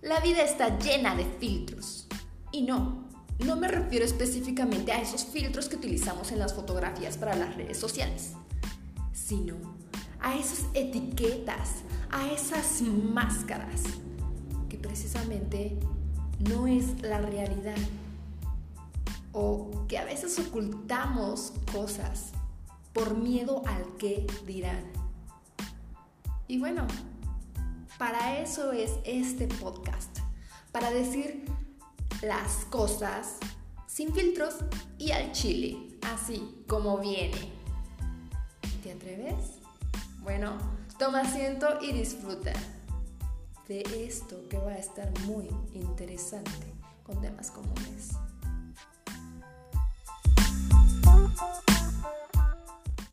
La vida está llena de filtros. Y no, no me refiero específicamente a esos filtros que utilizamos en las fotografías para las redes sociales, sino a esas etiquetas, a esas máscaras, que precisamente no es la realidad. O que a veces ocultamos cosas por miedo al que dirán. Y bueno, para eso es este podcast, para decir las cosas sin filtros y al chile, así como viene. ¿Te atreves? Bueno, toma asiento y disfruta de esto que va a estar muy interesante con temas comunes.